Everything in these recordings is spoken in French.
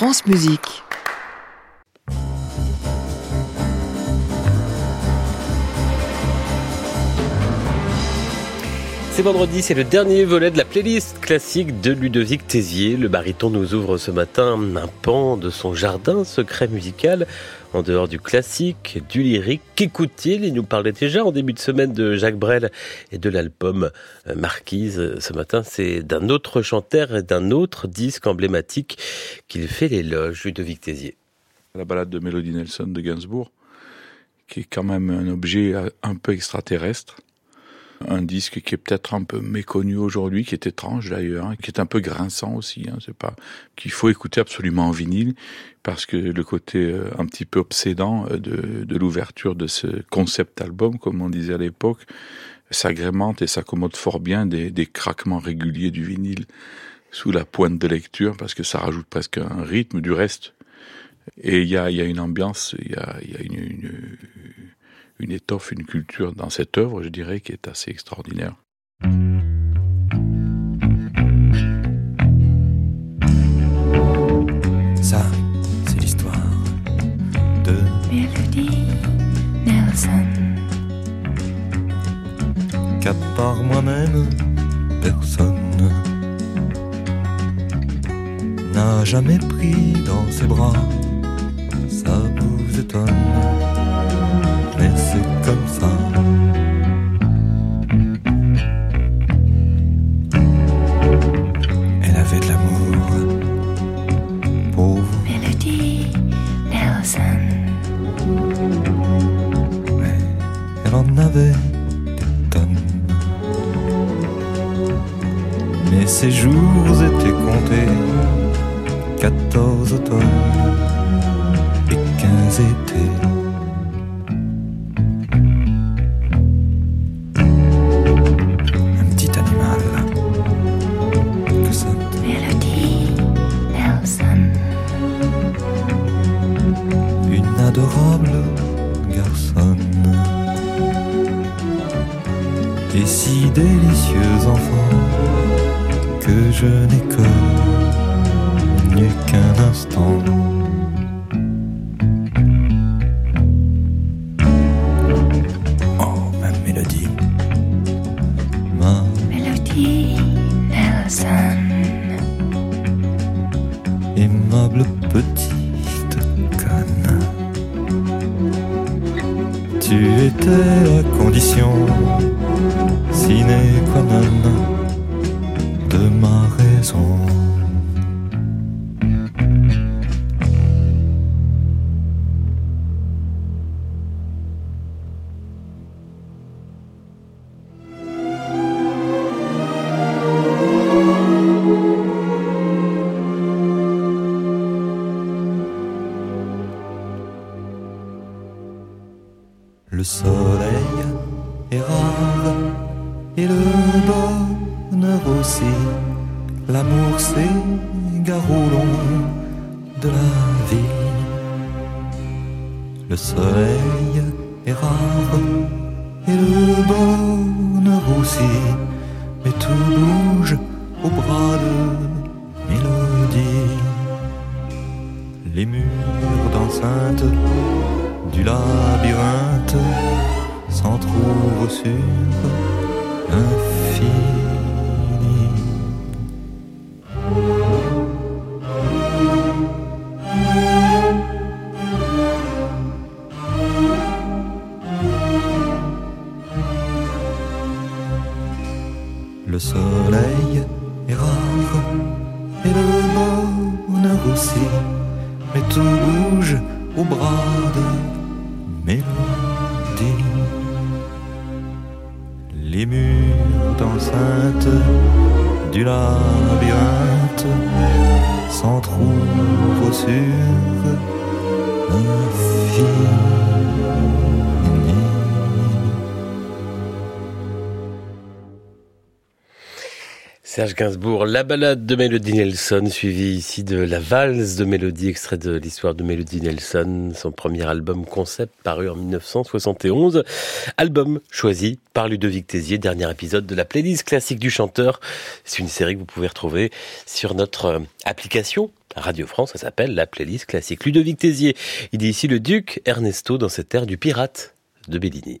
France Musique. C'est vendredi, c'est le dernier volet de la playlist classique de Ludovic Tézier. Le baryton nous ouvre ce matin un pan de son jardin secret musical en dehors du classique, du lyrique. Qu'écoute-t-il Il nous parlait déjà en début de semaine de Jacques Brel et de l'album euh, Marquise. Ce matin, c'est d'un autre chanteur et d'un autre disque emblématique qu'il fait l'éloge, Ludovic Tézier. La balade de Mélodie Nelson de Gainsbourg, qui est quand même un objet un peu extraterrestre un disque qui est peut-être un peu méconnu aujourd'hui, qui est étrange d'ailleurs, hein, qui est un peu grinçant aussi. Hein, c'est pas qu'il faut écouter absolument en vinyle parce que le côté euh, un petit peu obsédant euh, de, de l'ouverture de ce concept album, comme on disait à l'époque, s'agrémente et s'accommode fort bien des, des craquements réguliers du vinyle sous la pointe de lecture parce que ça rajoute presque un rythme du reste. Et il y a, y a, une ambiance, il y a, y a une, une une étoffe, une culture dans cette œuvre, je dirais, qui est assez extraordinaire. Ça, c'est l'histoire de Melody Nelson. Qu'à part moi-même, personne n'a jamais pris dans ses bras. Comme ça. Elle avait de l'amour pour vous. Melody Nelson. Mais elle en avait des tonnes. Mais ses jours étaient comptés. 14 automnes et 15 étés. Délicieux enfant que je n'ai connu qu'un instant. Oh, ma mélodie. Ma mélodie Nelson. Aimable petite conne. Tu étais la condition sine de ma raison. Le soleil est rare et le bonheur aussi. L'amour s'égare au de la vie. Le soleil est rare et le bonheur aussi. Mais tout bouge au bras de mélodie. Les murs d'enceinte du labyrinthe s'entrouvent sur mais tout bouge au bras de mélodie. Les murs d'enceinte du labyrinthe s'entrouvent sur l'infini. Serge Gainsbourg, la balade de Melody Nelson, suivie ici de la valse de Mélodie, extrait de l'histoire de Melody Nelson, son premier album concept paru en 1971. Album choisi par Ludovic Tézier, dernier épisode de la playlist classique du chanteur. C'est une série que vous pouvez retrouver sur notre euh, application Radio France, ça s'appelle la playlist classique. Ludovic Tézier, il dit ici le duc Ernesto dans cette ère du pirate de Bellini.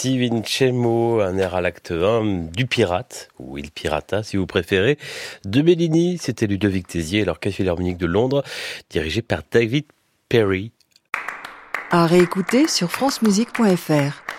Si Vincemo, un air à l'acte 1 du pirate, ou Il Pirata si vous préférez, de Bellini, c'était Ludovic Tézier l'Orchestre Philharmonique de Londres, dirigé par David Perry. À réécouter sur francemusique.fr.